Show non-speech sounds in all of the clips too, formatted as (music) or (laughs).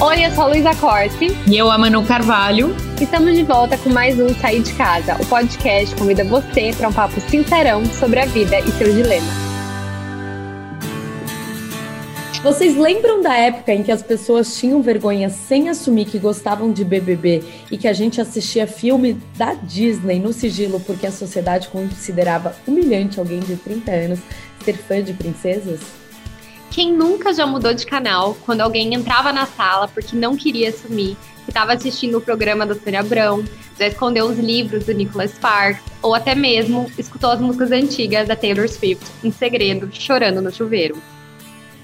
Oi, eu sou a Luísa Corte. E eu, a Manu Carvalho. Estamos de volta com mais um Sair de Casa. O podcast convida você para um papo sincerão sobre a vida e seus dilemas. Vocês lembram da época em que as pessoas tinham vergonha sem assumir que gostavam de BBB e que a gente assistia filme da Disney no sigilo porque a sociedade considerava humilhante alguém de 30 anos ser fã de princesas? Quem nunca já mudou de canal quando alguém entrava na sala porque não queria assumir que estava assistindo o programa da Sônia Abrão, já escondeu os livros do Nicholas Sparks, ou até mesmo escutou as músicas antigas da Taylor Swift em segredo, chorando no chuveiro?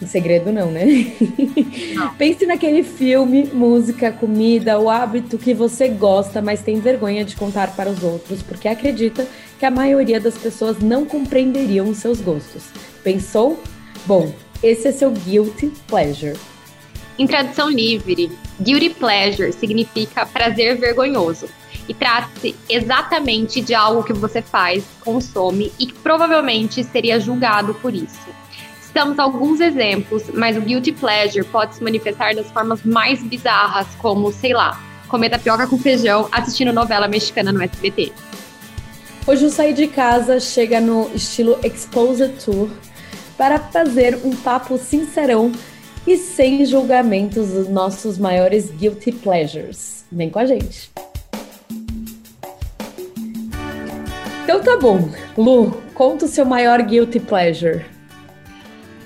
Em segredo não, né? Não. (laughs) Pense naquele filme, música, comida, o hábito que você gosta, mas tem vergonha de contar para os outros, porque acredita que a maioria das pessoas não compreenderiam os seus gostos. Pensou? Bom, esse é seu guilty pleasure. Em tradução livre, guilty pleasure significa prazer vergonhoso e trata-se exatamente de algo que você faz, consome e que provavelmente seria julgado por isso. Citamos alguns exemplos, mas o guilty pleasure pode se manifestar das formas mais bizarras, como, sei lá, comer tapioca com feijão assistindo novela mexicana no SBT. Hoje o Sair de Casa chega no estilo Exposed Tour, para fazer um papo sincerão e sem julgamentos dos nossos maiores guilty pleasures. Vem com a gente. Então tá bom. Lu, conta o seu maior guilty pleasure.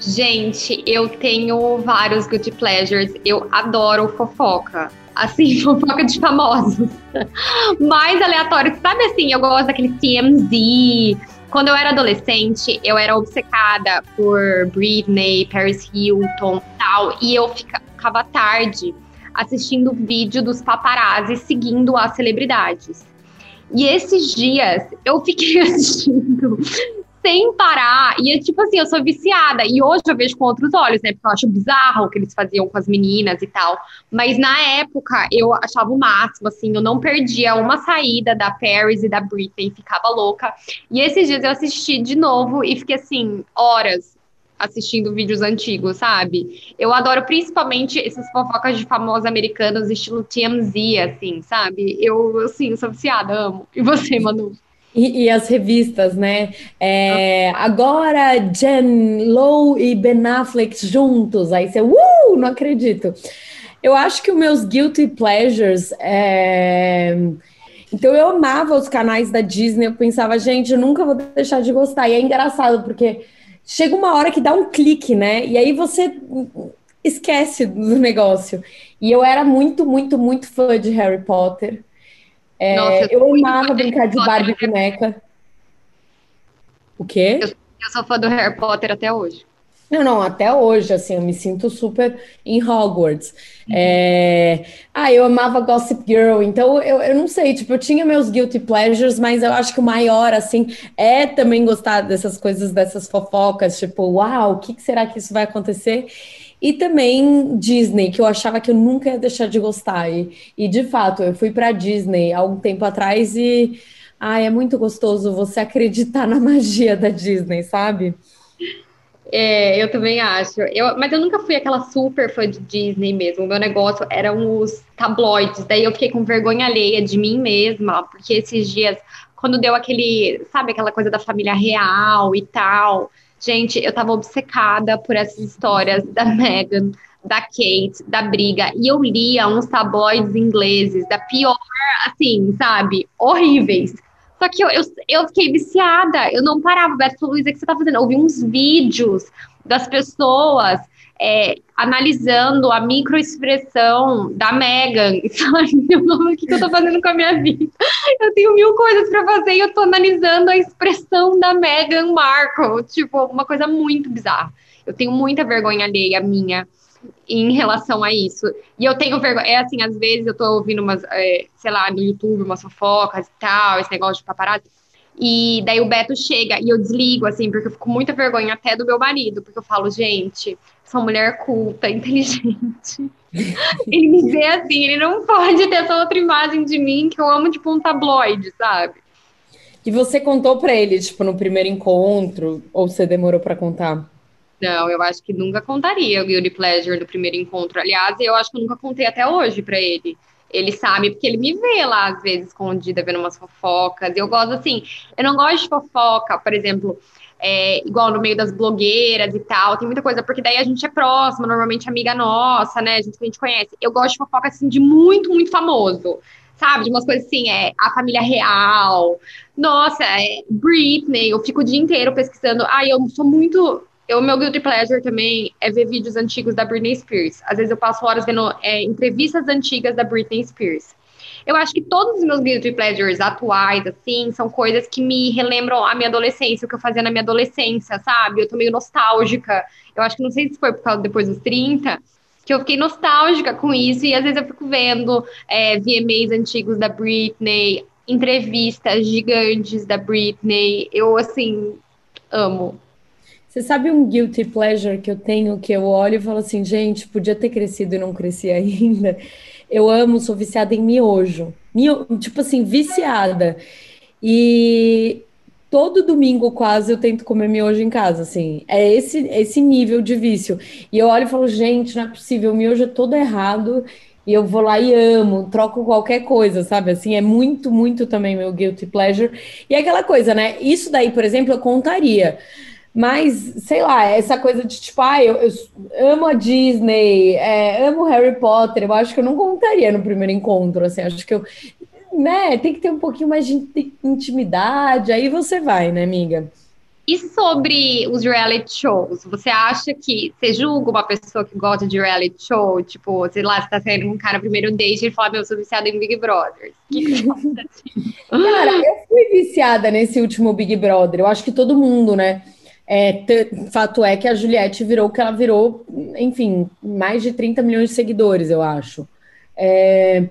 Gente, eu tenho vários guilty pleasures. Eu adoro fofoca. Assim, (laughs) fofoca de famosos. (laughs) Mais aleatório. Sabe assim, eu gosto daquele TMZ, quando eu era adolescente, eu era obcecada por Britney, Paris Hilton tal, e eu ficava tarde assistindo vídeo dos paparazzi seguindo as celebridades. E esses dias eu fiquei (laughs) assistindo sem parar. E é tipo assim, eu sou viciada. E hoje eu vejo com outros olhos, né? Porque eu acho bizarro o que eles faziam com as meninas e tal. Mas na época eu achava o máximo, assim, eu não perdia uma saída da Paris e da Britney, ficava louca. E esses dias eu assisti de novo e fiquei assim, horas assistindo vídeos antigos, sabe? Eu adoro principalmente esses fofocas de famosos americanos, estilo TMZ, assim, sabe? Eu, assim, sou viciada, amo. E você, Manu? E, e, as revistas, né? É, agora Jen Low e Ben Affleck juntos. Aí você, uh, não acredito. Eu acho que os meus guilty pleasures. É... Então eu amava os canais da Disney. Eu pensava, gente, eu nunca vou deixar de gostar. E é engraçado porque chega uma hora que dá um clique, né? E aí você esquece do negócio. E eu era muito, muito, muito fã de Harry Potter. É, Nossa, eu, eu amava brincar de Barbie boneca. O quê? Eu, eu sou fã do Harry Potter até hoje. Não, não, até hoje, assim, eu me sinto super em Hogwarts. Uhum. É... Ah, eu amava Gossip Girl, então eu, eu não sei, tipo, eu tinha meus guilty pleasures, mas eu acho que o maior, assim, é também gostar dessas coisas, dessas fofocas, tipo, uau, o que, que será que isso vai acontecer? E também Disney, que eu achava que eu nunca ia deixar de gostar. E, e de fato, eu fui para Disney há um tempo atrás e ai, é muito gostoso você acreditar na (laughs) magia da Disney, sabe? É, eu também acho. Eu, mas eu nunca fui aquela super fã de Disney mesmo. O meu negócio eram os tabloides. Daí eu fiquei com vergonha alheia de mim mesma, porque esses dias, quando deu aquele, sabe, aquela coisa da família real e tal Gente, eu tava obcecada por essas histórias da (laughs) Meghan, da Kate, da briga, e eu lia uns tabloides ingleses, da pior, assim, sabe, horríveis. Só que eu, eu, eu fiquei viciada, eu não parava, Beto Luiz, o que você tá fazendo? Eu ouvi uns vídeos das pessoas é, analisando a microexpressão da Megan, (laughs) sabe? Eu o que eu tô fazendo com a minha vida? Eu tenho mil coisas para fazer e eu tô analisando a expressão da Megan Markle, tipo, uma coisa muito bizarra. Eu tenho muita vergonha alheia minha em relação a isso. E eu tenho vergonha, é assim, às vezes eu tô ouvindo umas, é, sei lá, no YouTube, umas fofocas e tal, esse negócio de paparazzi, e daí o Beto chega e eu desligo, assim, porque eu fico com muita vergonha até do meu marido, porque eu falo, gente, sou mulher culta, (laughs) inteligente. (laughs) ele me vê assim, ele não pode ter essa outra imagem de mim que eu amo, tipo, um tabloide, sabe? E você contou para ele, tipo, no primeiro encontro, ou você demorou para contar? Não, eu acho que nunca contaria o Guilty Pleasure do primeiro encontro. Aliás, eu acho que eu nunca contei até hoje para ele. Ele sabe, porque ele me vê lá, às vezes, escondida, vendo umas fofocas. Eu gosto, assim, eu não gosto de fofoca, por exemplo, é, igual no meio das blogueiras e tal, tem muita coisa, porque daí a gente é próxima, normalmente amiga nossa, né, gente que a gente conhece. Eu gosto de fofoca, assim, de muito, muito famoso, sabe? De umas coisas assim, é, a família real, nossa, é, Britney, eu fico o dia inteiro pesquisando. Ai, eu sou muito o meu guilty pleasure também é ver vídeos antigos da Britney Spears. Às vezes eu passo horas vendo é, entrevistas antigas da Britney Spears. Eu acho que todos os meus guilty pleasures atuais, assim, são coisas que me relembram a minha adolescência, o que eu fazia na minha adolescência, sabe? Eu tô meio nostálgica. Eu acho que não sei se foi por causa depois dos 30, que eu fiquei nostálgica com isso, e às vezes eu fico vendo é, VMAs antigos da Britney, entrevistas gigantes da Britney. Eu, assim, amo. Você sabe um guilty pleasure que eu tenho que eu olho e falo assim, gente, podia ter crescido e não cresci (laughs) ainda. Eu amo, sou viciada em miojo. Mio, tipo assim, viciada. E todo domingo quase eu tento comer miojo em casa, assim. É esse esse nível de vício. E eu olho e falo, gente, não é possível, o miojo é todo errado. E eu vou lá e amo, troco qualquer coisa, sabe? Assim, é muito, muito também meu guilty pleasure. E é aquela coisa, né? Isso daí, por exemplo, eu contaria. Mas, sei lá, essa coisa de tipo, ah, eu, eu amo a Disney, é, amo Harry Potter, eu acho que eu não contaria no primeiro encontro, assim, acho que eu, né, tem que ter um pouquinho mais de intimidade, aí você vai, né, amiga? E sobre os reality shows, você acha que você julga uma pessoa que gosta de reality show? Tipo, sei lá, você tá saindo com um cara primeiro date e fala, meu, eu sou viciada em Big Brother. Que? (laughs) Cara, eu fui viciada nesse último Big Brother. Eu acho que todo mundo, né? É, fato é que a Juliette virou o que ela virou, enfim, mais de 30 milhões de seguidores, eu acho. É,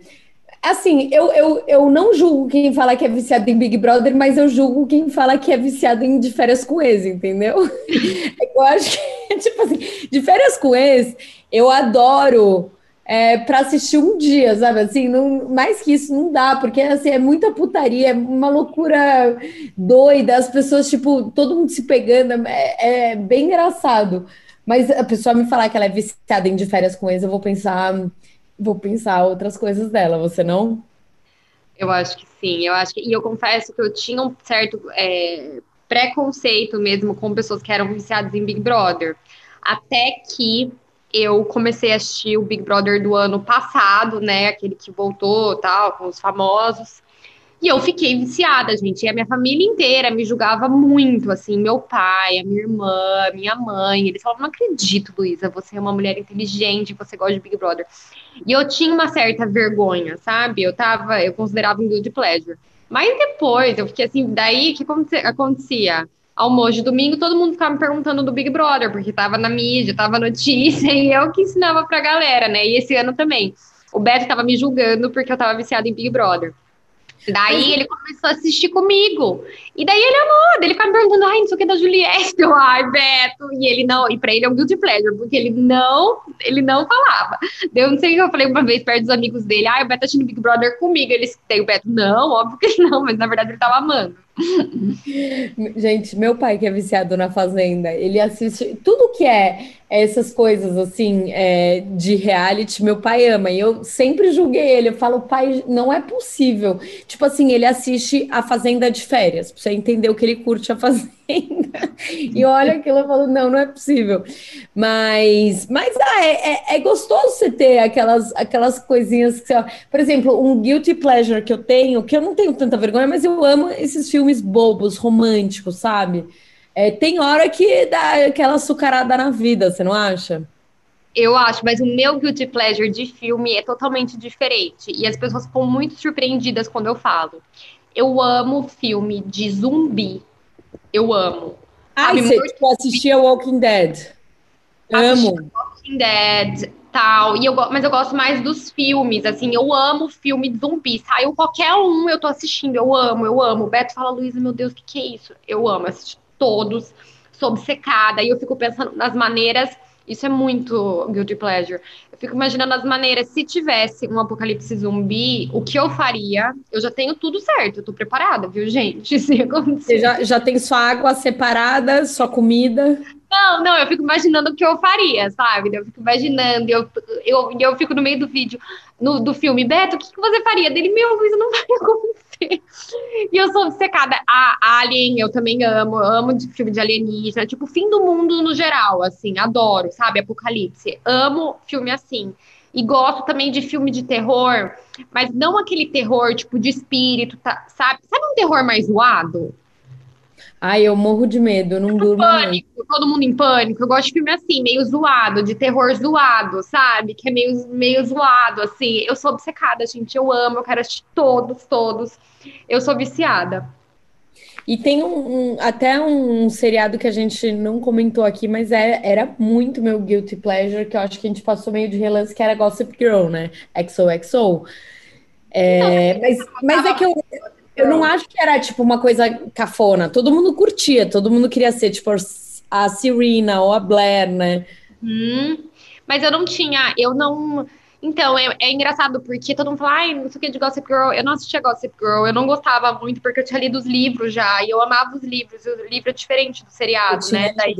assim, eu, eu, eu não julgo quem fala que é viciado em Big Brother, mas eu julgo quem fala que é viciado em de férias com ex, entendeu? (laughs) eu acho que, (laughs) tipo assim, de férias com ex, eu adoro é, para assistir um dia, sabe? Assim, não, mais que isso não dá, porque assim, é muita putaria, é uma loucura doida, as pessoas, tipo, todo mundo se pegando, é, é bem engraçado. Mas a pessoa me falar que ela é viciada em de férias com eu vou pensar, vou pensar outras coisas dela, você não? Eu acho que sim, eu acho que, e eu confesso que eu tinha um certo é, preconceito mesmo com pessoas que eram viciadas em Big Brother, até que eu comecei a assistir o Big Brother do ano passado, né? Aquele que voltou tal, com os famosos. E eu fiquei viciada, gente. E a minha família inteira me julgava muito, assim, meu pai, a minha irmã, minha mãe. Eles falavam, não acredito, Luísa, você é uma mulher inteligente, você gosta de Big Brother. E eu tinha uma certa vergonha, sabe? Eu tava, eu considerava um guilty pleasure. Mas depois, eu fiquei assim, daí, o que acontecia? Almoço de domingo, todo mundo ficava me perguntando do Big Brother, porque tava na mídia, tava notícia, (laughs) e eu que ensinava pra galera, né? E esse ano também. O Beto tava me julgando porque eu tava viciada em Big Brother. Daí ele começou a assistir comigo. E daí ele amou, ele ficava me perguntando, ai, não sei o que da Juliette, (laughs) eu, ai, Beto. E ele não, e pra ele é um guilty pleasure, porque ele não, ele não falava. Eu não sei o que eu falei uma vez perto dos amigos dele, ai, o Beto tá assistindo Big Brother comigo. Ele tem o Beto, não, óbvio que não, mas na verdade ele tava amando. Gente, meu pai que é viciado na Fazenda, ele assiste tudo que é essas coisas assim é, de reality, meu pai ama. E eu sempre julguei ele. Eu falo, pai, não é possível. Tipo assim, ele assiste a Fazenda de férias, pra você entender o que ele curte a Fazenda. e olha aquilo, eu falo, não, não é possível. Mas, mas ah, é, é, é, gostoso você ter aquelas, aquelas coisinhas que você, por exemplo, um guilty pleasure que eu tenho, que eu não tenho tanta vergonha, mas eu amo esses filmes bobos, românticos, sabe? É, tem hora que dá aquela açucarada na vida, você não acha? Eu acho, mas o meu guilty pleasure de filme é totalmente diferente. E as pessoas ficam muito surpreendidas quando eu falo. Eu amo filme de zumbi. Eu amo. Ah, você tipo, assistia Walking Dead. Amo. Walking Dead, tal. E eu, mas eu gosto mais dos filmes, assim, eu amo filme de zumbi. Saiu qualquer um, eu tô assistindo, eu amo, eu amo. O Beto fala, Luísa, meu Deus, o que, que é isso? Eu amo assistir todos, sou obcecada, e eu fico pensando nas maneiras, isso é muito guilty pleasure. Eu fico imaginando as maneiras, se tivesse um apocalipse zumbi, o que eu faria? Eu já tenho tudo certo, eu tô preparada, viu, gente? (laughs) Se acontecer. Você já, já tem sua água separada, sua comida? Não, não, eu fico imaginando o que eu faria, sabe? Eu fico imaginando, eu, eu, eu fico no meio do vídeo, no, do filme, Beto, o que, que você faria? Dele, meu, isso não vai (laughs) acontecer. (laughs) E eu sou obcecada. A Alien, eu também amo, amo de filme de alienígena, tipo, fim do mundo no geral, assim, adoro, sabe? Apocalipse. Amo filme assim. E gosto também de filme de terror, mas não aquele terror, tipo, de espírito, tá, sabe? Sabe um terror mais zoado? Ai, eu morro de medo, não durmo. Pânico, muito. todo mundo em pânico. Eu gosto de filme assim, meio zoado, de terror zoado, sabe? Que é meio, meio zoado, assim. Eu sou obcecada, gente. Eu amo, eu quero assistir todos, todos. Eu sou viciada. E tem um, um, até um seriado que a gente não comentou aqui, mas era, é, era muito meu guilty pleasure, que eu acho que a gente passou meio de relance, que era Gossip Girl, né? XOXO. É, não, mas, mas é que eu, eu não acho que era, tipo, uma coisa cafona. Todo mundo curtia, todo mundo queria ser, tipo, a Serena ou a Blair, né? Hum, mas eu não tinha, eu não... Então, é, é, engraçado, porque todo mundo fala, ai, não sei o que de Gossip Girl. Eu não assistia Gossip Girl, eu não gostava muito, porque eu tinha lido os livros já, e eu amava os livros, e o livro é diferente do seriado, né? Daí,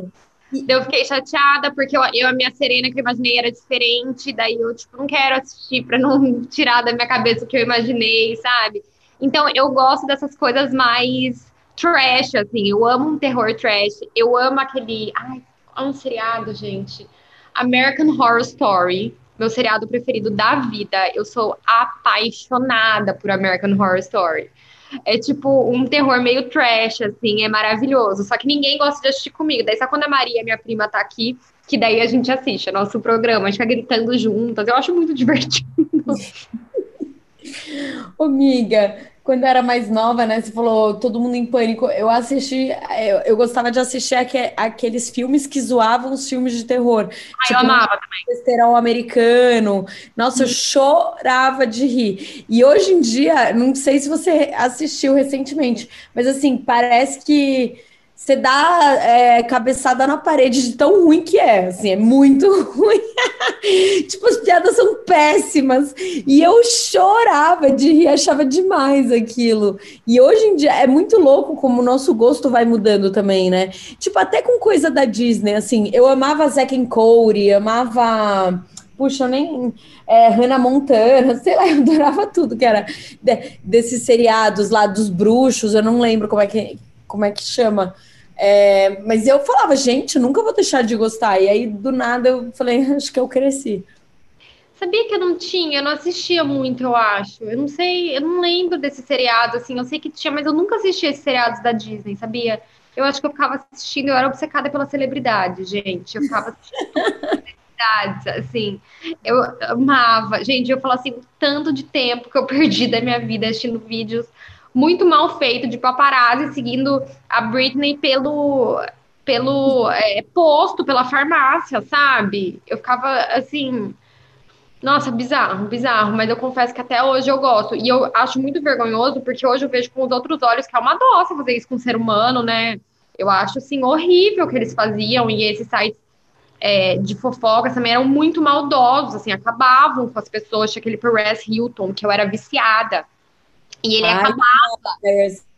eu fiquei chateada, porque eu, eu, a minha Serena que eu imaginei era diferente, daí eu, tipo, não quero assistir pra não (laughs) tirar da minha cabeça o que eu imaginei, sabe? Então, eu gosto dessas coisas mais trash, assim. Eu amo um terror trash. Eu amo aquele. Ai, é um seriado, gente. American Horror Story. Meu seriado preferido da vida. Eu sou apaixonada por American Horror Story. É tipo um terror meio trash, assim, é maravilhoso. Só que ninguém gosta de assistir comigo. Daí só quando a Maria, minha prima, tá aqui, que daí a gente assiste, é nosso programa, a gente fica gritando juntas. Eu acho muito (laughs) divertido. Ô, amiga, quando eu era mais nova, né? Você falou todo mundo em pânico. Eu assisti, eu, eu gostava de assistir aqu aqueles filmes que zoavam os filmes de terror. Ah, tipo, eu amava também. Besterol americano. Nossa, eu chorava de rir. E hoje em dia, não sei se você assistiu recentemente, mas assim, parece que você dá é, cabeçada na parede de tão ruim que é, assim, é muito (laughs) ruim. tipo, as piadas são péssimas. E eu chorava de rir, achava demais aquilo. E hoje em dia é muito louco como o nosso gosto vai mudando também, né? Tipo, até com coisa da Disney, assim, eu amava Zack and Cody, amava. Puxa, eu nem. É, Hannah Montana, sei lá, (laughs) eu adorava tudo que era de, desses seriados lá dos bruxos, eu não lembro como é que, como é que chama. É, mas eu falava, gente, nunca vou deixar de gostar. E aí, do nada, eu falei, (laughs) acho que eu cresci. Sabia que eu não tinha, eu não assistia muito, eu acho. Eu não sei, eu não lembro desse seriado, assim, eu sei que tinha, mas eu nunca assisti esses seriados da Disney, sabia? Eu acho que eu ficava assistindo, eu era obcecada pela celebridade, gente. Eu ficava assistindo assim. Eu amava. Gente, eu falo assim, tanto de tempo que eu perdi da minha vida assistindo vídeos muito mal feito de paparazzi seguindo a Britney pelo pelo é, posto, pela farmácia, sabe? Eu ficava assim, nossa, bizarro, bizarro, mas eu confesso que até hoje eu gosto. E eu acho muito vergonhoso, porque hoje eu vejo com os outros olhos que é uma dó fazer isso com um ser humano, né? Eu acho, assim, horrível que eles faziam, e esses sites é, de fofocas também eram muito maldosos, assim, acabavam com as pessoas. Tinha aquele Perez Hilton, que eu era viciada. E ele Ai, acabava.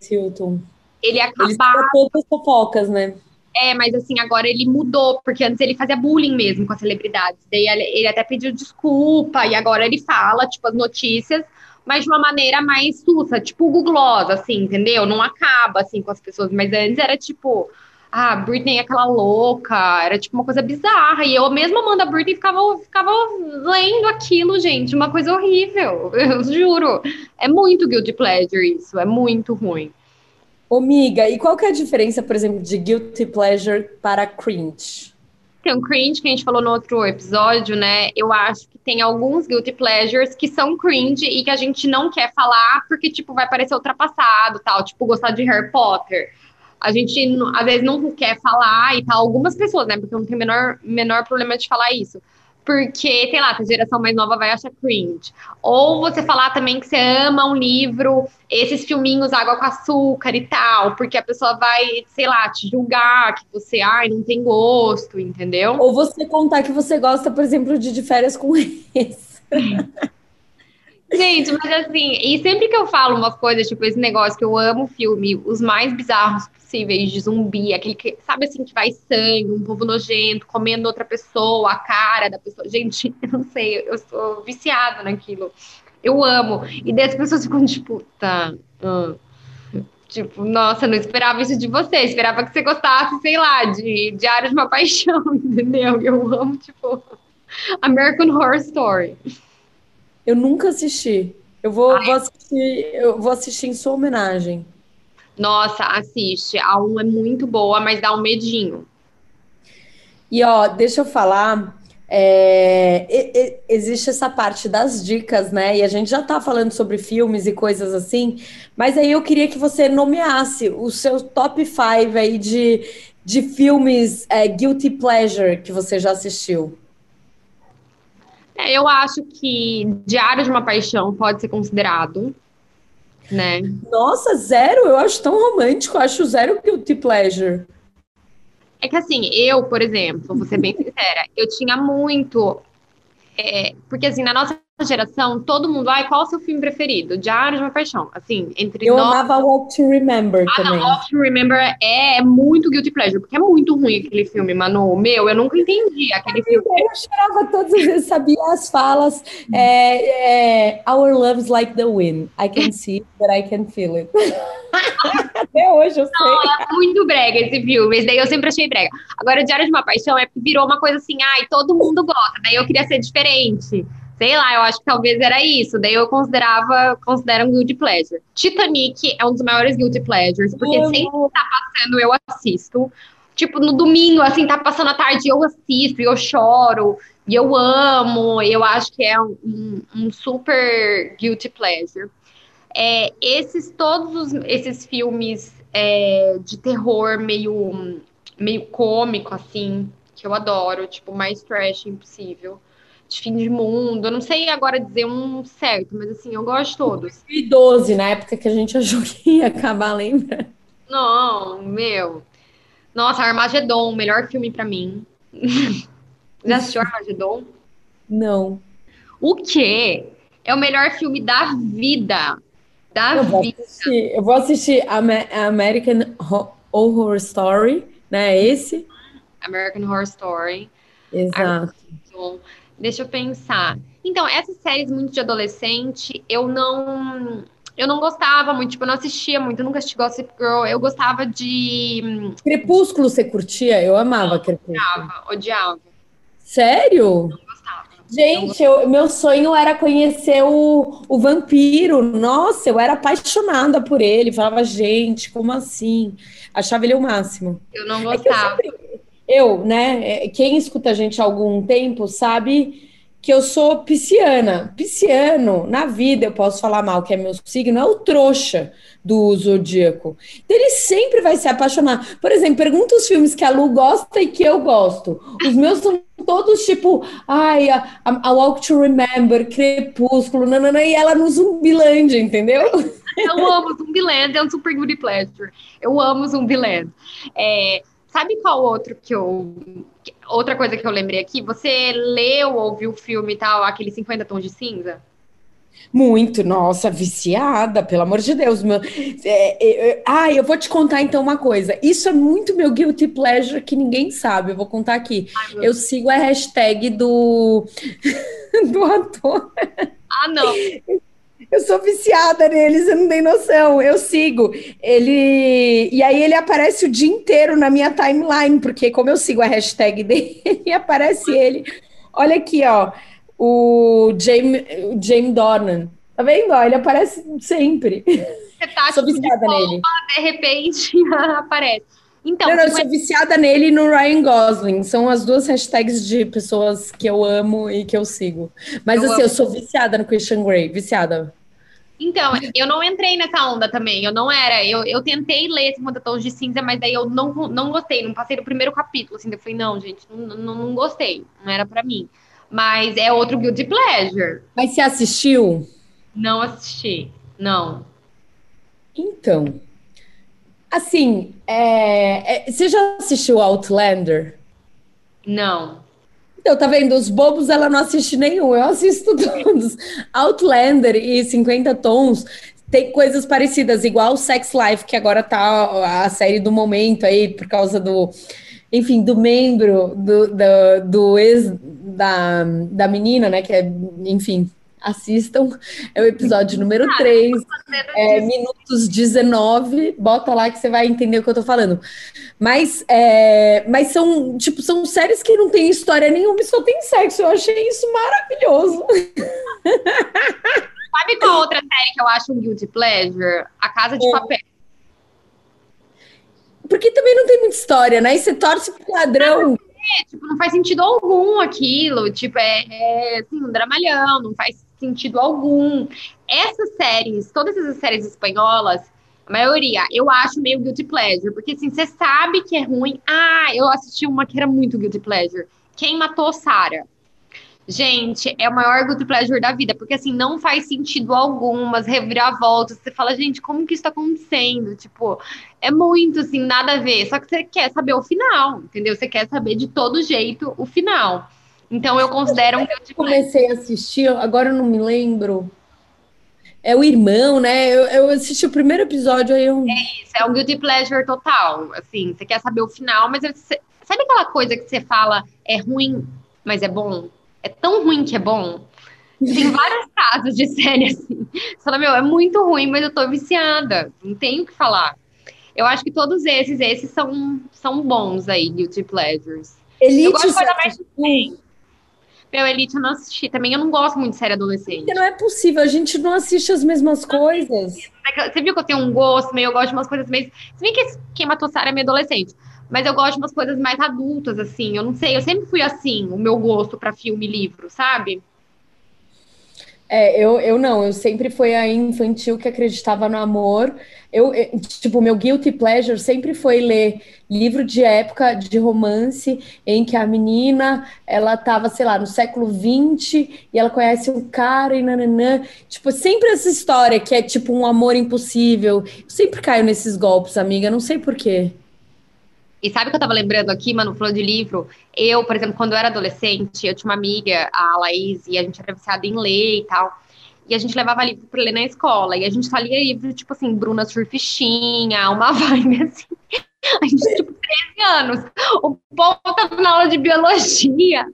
Hilton. Ele acabava. Ele todas as fofocas, né? É, mas assim, agora ele mudou, porque antes ele fazia bullying mesmo com as celebridades. Daí ele até pediu desculpa, e agora ele fala, tipo, as notícias, mas de uma maneira mais sussa, tipo o Google assim, entendeu? Não acaba, assim, com as pessoas. Mas antes era tipo, ah, Britney é aquela louca, era tipo uma coisa bizarra. E eu mesma manda a Britney ficava, ficava lendo aquilo, gente, uma coisa horrível, (laughs) eu juro. É muito guilty pleasure isso, é muito ruim. Ô, miga, e qual que é a diferença, por exemplo, de guilty pleasure para cringe? Tem um cringe que a gente falou no outro episódio, né? Eu acho que tem alguns guilty pleasures que são cringe e que a gente não quer falar porque, tipo, vai parecer ultrapassado, tal. Tipo, gostar de Harry Potter a gente às vezes não quer falar e tal, algumas pessoas, né? Porque não tenho menor, menor problema de falar isso. Porque, sei lá, a geração mais nova vai achar cringe. Ou você falar também que você ama um livro, esses filminhos Água com Açúcar e tal, porque a pessoa vai, sei lá, te julgar, que você, ai, não tem gosto, entendeu? Ou você contar que você gosta, por exemplo, de, de férias com (laughs) esse. Gente, mas assim, e sempre que eu falo umas coisas, tipo esse negócio que eu amo filme, os mais bizarros possíveis de zumbi, aquele que, sabe assim, que vai sangue, um povo nojento, comendo outra pessoa, a cara da pessoa. Gente, (laughs) eu não sei, eu sou viciada naquilo. Eu amo. E daí as pessoas ficam tipo, tá. Uh. Tipo, nossa, não esperava isso de você, esperava que você gostasse, sei lá, de Diário de uma Paixão, (laughs) entendeu? Eu amo, tipo, American Horror Story. Eu nunca assisti. Eu vou, vou assistir, eu vou assistir em sua homenagem. Nossa, assiste. A 1 é muito boa, mas dá um medinho. E ó, deixa eu falar. É, e, e, existe essa parte das dicas, né? E a gente já tá falando sobre filmes e coisas assim, mas aí eu queria que você nomeasse o seu top 5 aí de, de filmes é, Guilty Pleasure que você já assistiu. É, eu acho que Diário de uma Paixão pode ser considerado, né? Nossa, zero? Eu acho tão romântico, eu acho zero Guilty Pleasure. É que assim, eu, por exemplo, vou ser bem (laughs) sincera, eu tinha muito. É, porque assim, na nossa geração, todo mundo, ai, qual é o seu filme preferido? Diário de uma Paixão. Assim, entre Eu nós... amava Walk to Remember ah, também. Walk to Remember é, é, muito guilty pleasure, porque é muito ruim aquele filme, Manu. Meu, eu nunca entendi aquele filme. Eu chorava todas as vezes, sabia as falas. É, é, Our love's like the wind. I can see, but I can feel it. (laughs) Até hoje eu sei. Não, é muito brega esse filme. Esse daí eu sempre achei brega. Agora, Diário de uma Paixão é virou uma coisa assim, ai, todo mundo gosta. Daí eu queria ser diferente. Sei lá, eu acho que talvez era isso. Daí eu considerava, considero um guilty pleasure. Titanic é um dos maiores guilty pleasures, porque sempre tá passando, eu assisto. Tipo, no domingo, assim, tá passando a tarde, eu assisto, e eu choro, e eu amo, eu acho que é um, um super guilty pleasure. É, esses, todos os, esses filmes é, de terror meio, meio cômico, assim, que eu adoro, tipo, mais trash impossível de fim de mundo. Eu não sei agora dizer um certo, mas assim, eu gosto de todos. 2012, na época que a gente achou que ia acabar, lembra? Não, meu. Nossa, Armagedon, melhor filme para mim. (laughs) Já assistiu Armagedon? Não. O quê? É o melhor filme da vida. Da eu vida. Assistir, eu vou assistir American Horror Story, né? Esse. American Horror Story. Exato. Armagedon. Deixa eu pensar. Então, essas séries muito de adolescente, eu não. Eu não gostava muito, tipo, eu não assistia muito, eu nunca assisti Gossip Girl. Eu gostava de. Crepúsculo você curtia? Eu amava não, Crepúsculo. Odiava, odiava. Sério? Não gostava. Gente, eu, meu sonho era conhecer o, o vampiro. Nossa, eu era apaixonada por ele. Falava, gente, como assim? Achava ele o máximo. Eu não gostava. É eu né, é, quem escuta a gente há algum tempo sabe que eu sou pisciana. Pisciano, na vida eu posso falar mal, que é meu signo, é o trouxa do zodíaco. Então, ele sempre vai se apaixonar. Por exemplo, pergunta os filmes que a Lu gosta e que eu gosto. Os meus são todos tipo, ai, a, a Walk to Remember, Crepúsculo, nanana, e ela no Zumbilândia, entendeu? Eu amo Zumbiland, é um super good pleasure. Eu amo Zumbiland. É, Sabe qual outro que eu. Outra coisa que eu lembrei aqui? Você leu ou viu o filme e tal, aquele 50 Tons de Cinza? Muito, nossa, viciada, pelo amor de Deus. Meu, é, é, ah, eu vou te contar então uma coisa. Isso é muito meu guilty pleasure que ninguém sabe. Eu vou contar aqui. Ai, eu sigo a hashtag do, (laughs) do ator. Ah, não. (laughs) Eu sou viciada nele, você não tem noção. Eu sigo. Ele. E aí ele aparece o dia inteiro na minha timeline, porque como eu sigo a hashtag (laughs) dele, aparece ele. Olha aqui, ó. O James, o James Dornan. Tá vendo? Ó, ele aparece sempre. Você tá sou viciada nele. De repente (laughs) aparece. Então, não, não, eu sou viciada nele e no Ryan Gosling. São as duas hashtags de pessoas que eu amo e que eu sigo. Mas eu assim, amo. eu sou viciada no Christian Grey, viciada. Então, eu não entrei nessa onda também. Eu não era. Eu, eu tentei ler 50 Tons de Cinza, mas daí eu não, não gostei. Não passei do primeiro capítulo. Assim, eu falei, não, gente, não, não, não gostei. Não era para mim. Mas é outro Guilty Pleasure. Mas você assistiu? Não assisti. Não. Então. Assim, é, é, você já assistiu Outlander? Não. Então, tá vendo? Os bobos ela não assiste nenhum, eu assisto (laughs) todos. Outlander e 50 Tons tem coisas parecidas, igual Sex Life, que agora tá a série do momento aí, por causa do, enfim, do membro do, do, do ex da, da menina, né? Que é, enfim, assistam. É o episódio número 3, é, minutos 19. Bota lá que você vai entender o que eu tô falando. Mas, é, mas são, tipo, são séries que não tem história nenhuma e só tem sexo. Eu achei isso maravilhoso. (laughs) Sabe qual outra série que eu acho um guilty pleasure? A Casa de é. Papel. Porque também não tem muita história, né? E você torce pro ladrão. É, tipo, não faz sentido algum aquilo. Tipo, é, é assim, um dramalhão, não faz sentido algum. Essas séries, todas essas séries espanholas, a maioria, eu acho meio guilty pleasure. Porque assim, você sabe que é ruim. Ah, eu assisti uma que era muito guilty pleasure. Quem matou Sarah? Gente, é o maior guilty pleasure da vida, porque assim, não faz sentido algumas reviravoltas. Você fala, gente, como que isso tá acontecendo? Tipo, é muito assim, nada a ver. Só que você quer saber o final, entendeu? Você quer saber de todo jeito o final. Então eu considero um guilty pleasure. Comecei a assistir, agora eu não me lembro. É o irmão, né? Eu, eu assisti o primeiro episódio aí eu... É isso, é um guilty pleasure total. Assim, você quer saber o final, mas você, sabe aquela coisa que você fala é ruim, mas é bom? é tão ruim que é bom. Tem (laughs) vários casos de série assim. Você fala, meu, é muito ruim, mas eu tô viciada. Não tenho o que falar. Eu acho que todos esses, esses são, são bons aí, Guilty Pleasures. Elite, eu gosto de coisa mais Meu, Elite eu não assisti. Também eu não gosto muito de série adolescente. Não é possível, a gente não assiste as mesmas coisas. Você viu que eu tenho um gosto meio, eu gosto de umas coisas meio... Se bem que quem matou Sarah é meio adolescente. Mas eu gosto de umas coisas mais adultas, assim. Eu não sei, eu sempre fui assim, o meu gosto para filme e livro, sabe? É, eu, eu não, eu sempre fui a infantil que acreditava no amor. Eu, tipo, meu guilty pleasure sempre foi ler livro de época de romance em que a menina, ela tava, sei lá, no século XX e ela conhece um cara e nananã. Tipo, sempre essa história que é tipo um amor impossível. Eu sempre caio nesses golpes, amiga, não sei porquê. E sabe o que eu tava lembrando aqui, mano, falando de livro? Eu, por exemplo, quando eu era adolescente, eu tinha uma amiga, a Laís, e a gente era viciada em ler e tal. E a gente levava livro pra ler na escola. E a gente só lia livro, tipo assim, Bruna Surfichinha, uma (laughs) vibe assim. A gente, tipo, 13 anos. O povo tava na aula de biologia.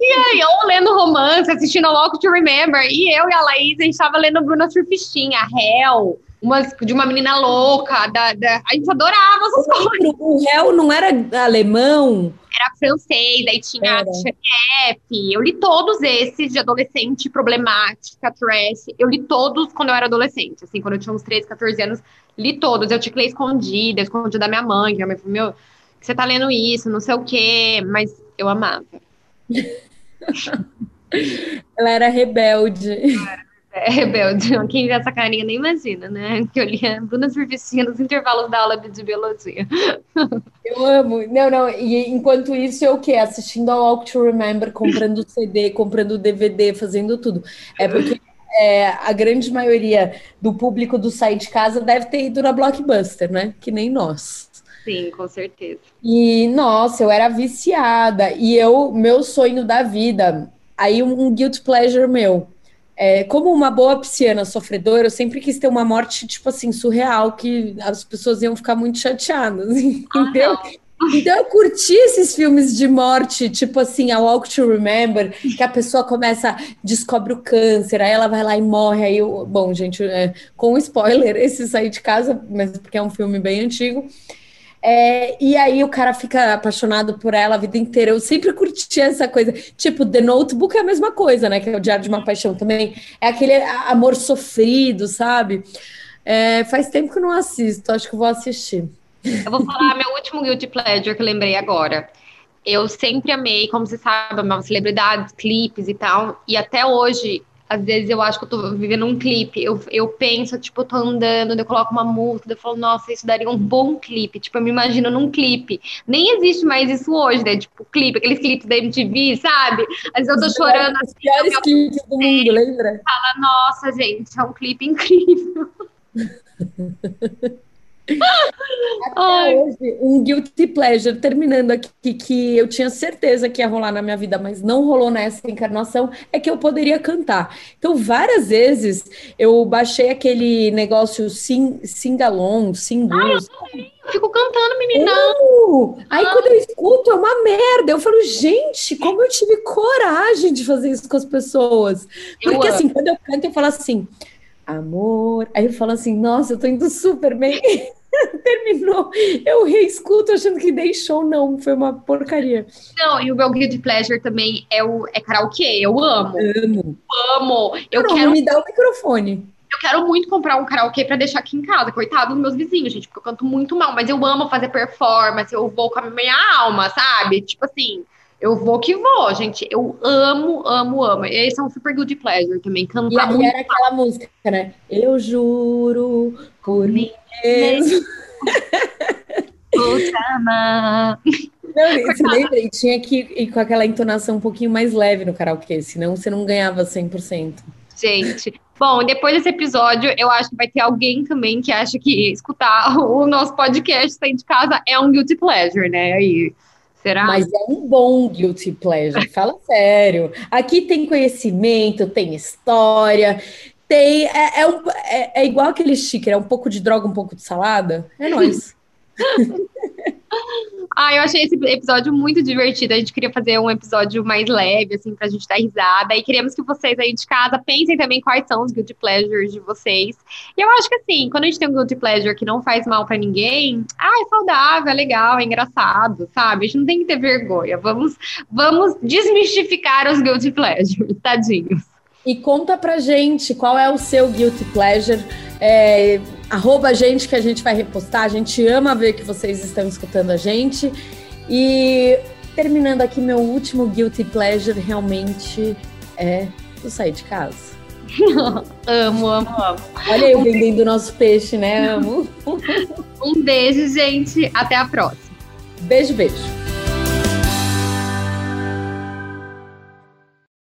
E aí, eu lendo romance, assistindo Walk to Remember. E eu e a Laís, a gente tava lendo Bruna Surfichinha, Hell umas, de uma menina louca, da, da, a gente adorava essas coisas. O réu não era alemão? Era francês, aí tinha era. chefe. Eu li todos esses de adolescente, problemática, trash. Eu li todos quando eu era adolescente, assim, quando eu tinha uns 13, 14 anos, li todos. Eu tinha que ler escondida, escondida da minha mãe, que minha mãe falou, meu, você tá lendo isso, não sei o quê, mas eu amava. (laughs) Ela era rebelde. Era é, (laughs) rebelde. Quem vê essa carinha nem imagina, né? Que eu lia Bruna Surficinha nos intervalos da aula de biologia. (laughs) Eu amo. Não, não. E enquanto isso, eu o quê? Assistindo ao Walk to Remember, comprando CD, comprando DVD, fazendo tudo. É porque é, a grande maioria do público do Sai de Casa deve ter ido na Blockbuster, né? Que nem nós. Sim, com certeza. E, nossa, eu era viciada. E eu, meu sonho da vida, aí um guilt pleasure meu é, como uma boa pisciana sofredora, eu sempre quis ter uma morte, tipo assim, surreal, que as pessoas iam ficar muito chateadas, (laughs) ah, entendeu? Então eu curti esses filmes de morte, tipo assim, A Walk to Remember, que a pessoa começa, descobre o câncer, aí ela vai lá e morre, aí eu, bom, gente, é, com spoiler, (laughs) esse sair de casa, mas porque é um filme bem antigo, é, e aí o cara fica apaixonado por ela a vida inteira. Eu sempre curti essa coisa. Tipo, The Notebook é a mesma coisa, né? Que é o Diário de uma Paixão também. É aquele amor sofrido, sabe? É, faz tempo que eu não assisto, acho que vou assistir. Eu vou falar meu último Guilty Pleasure que eu lembrei agora. Eu sempre amei, como você sabe, uma celebridades, clipes e tal. E até hoje às vezes eu acho que eu tô vivendo um clipe, eu, eu penso, tipo, eu tô andando, eu coloco uma música, eu falo, nossa, isso daria um bom clipe, tipo, eu me imagino num clipe. Nem existe mais isso hoje, né? Tipo, clipe, aqueles clipes da MTV, sabe? Às vezes eu tô Os chorando. Os assim, piores clipes do mundo, lembra? Fala, nossa, gente, é um clipe incrível. (laughs) Até hoje, um guilty pleasure, terminando aqui, que eu tinha certeza que ia rolar na minha vida, mas não rolou nessa encarnação, é que eu poderia cantar. Então, várias vezes eu baixei aquele negócio sing, singalong, singus. Ah, eu, eu fico cantando, menina. Uh, aí quando eu escuto, é uma merda. Eu falo, gente, como eu tive coragem de fazer isso com as pessoas. Porque assim, quando eu canto, eu falo assim amor. Aí eu falo assim, nossa, eu tô indo super bem. (laughs) Terminou. Eu reescuto achando que dei show, não, foi uma porcaria. Não, e o meu guilty pleasure também é o é karaokê. Eu amo. Amo. Amo. Eu não, quero me dar o microfone. Eu quero muito comprar um karaokê para deixar aqui em casa, coitado dos meus vizinhos, gente, porque eu canto muito mal, mas eu amo fazer performance, eu vou com a minha alma, sabe? Tipo assim, eu vou que vou, gente. Eu amo, amo, amo. Esse é um super good pleasure também. Cantar e, muito. E era aquela música, né? Eu juro por mim mesmo. (laughs) Não, você lembra? E tinha que ir com aquela entonação um pouquinho mais leve no karaokê, senão você não ganhava 100%. Gente, bom, depois desse episódio, eu acho que vai ter alguém também que acha que escutar o nosso podcast sair de casa é um guilty pleasure, né? Aí Será? Mas é um bom guilty pleasure, fala (laughs) sério. Aqui tem conhecimento, tem história, tem. É, é, é, é igual aquele sticker, é um pouco de droga, um pouco de salada. É nóis. (laughs) Ah, eu achei esse episódio muito divertido. A gente queria fazer um episódio mais leve, assim, pra gente dar risada. E queremos que vocês aí de casa pensem também quais são os guilty pleasures de vocês. E eu acho que, assim, quando a gente tem um guilty pleasure que não faz mal para ninguém, ah, é saudável, é legal, é engraçado, sabe? A gente não tem que ter vergonha. Vamos, vamos desmistificar os guilty pleasures, tadinhos. E conta pra gente qual é o seu guilty pleasure. É, arroba a gente que a gente vai repostar. A gente ama ver que vocês estão escutando a gente. E terminando aqui, meu último guilty pleasure realmente é o sair de casa. (laughs) amo, amo, amo. Olha eu vendendo o nosso peixe, né? (laughs) Amo. um beijo, gente. Até a próxima. Beijo, beijo.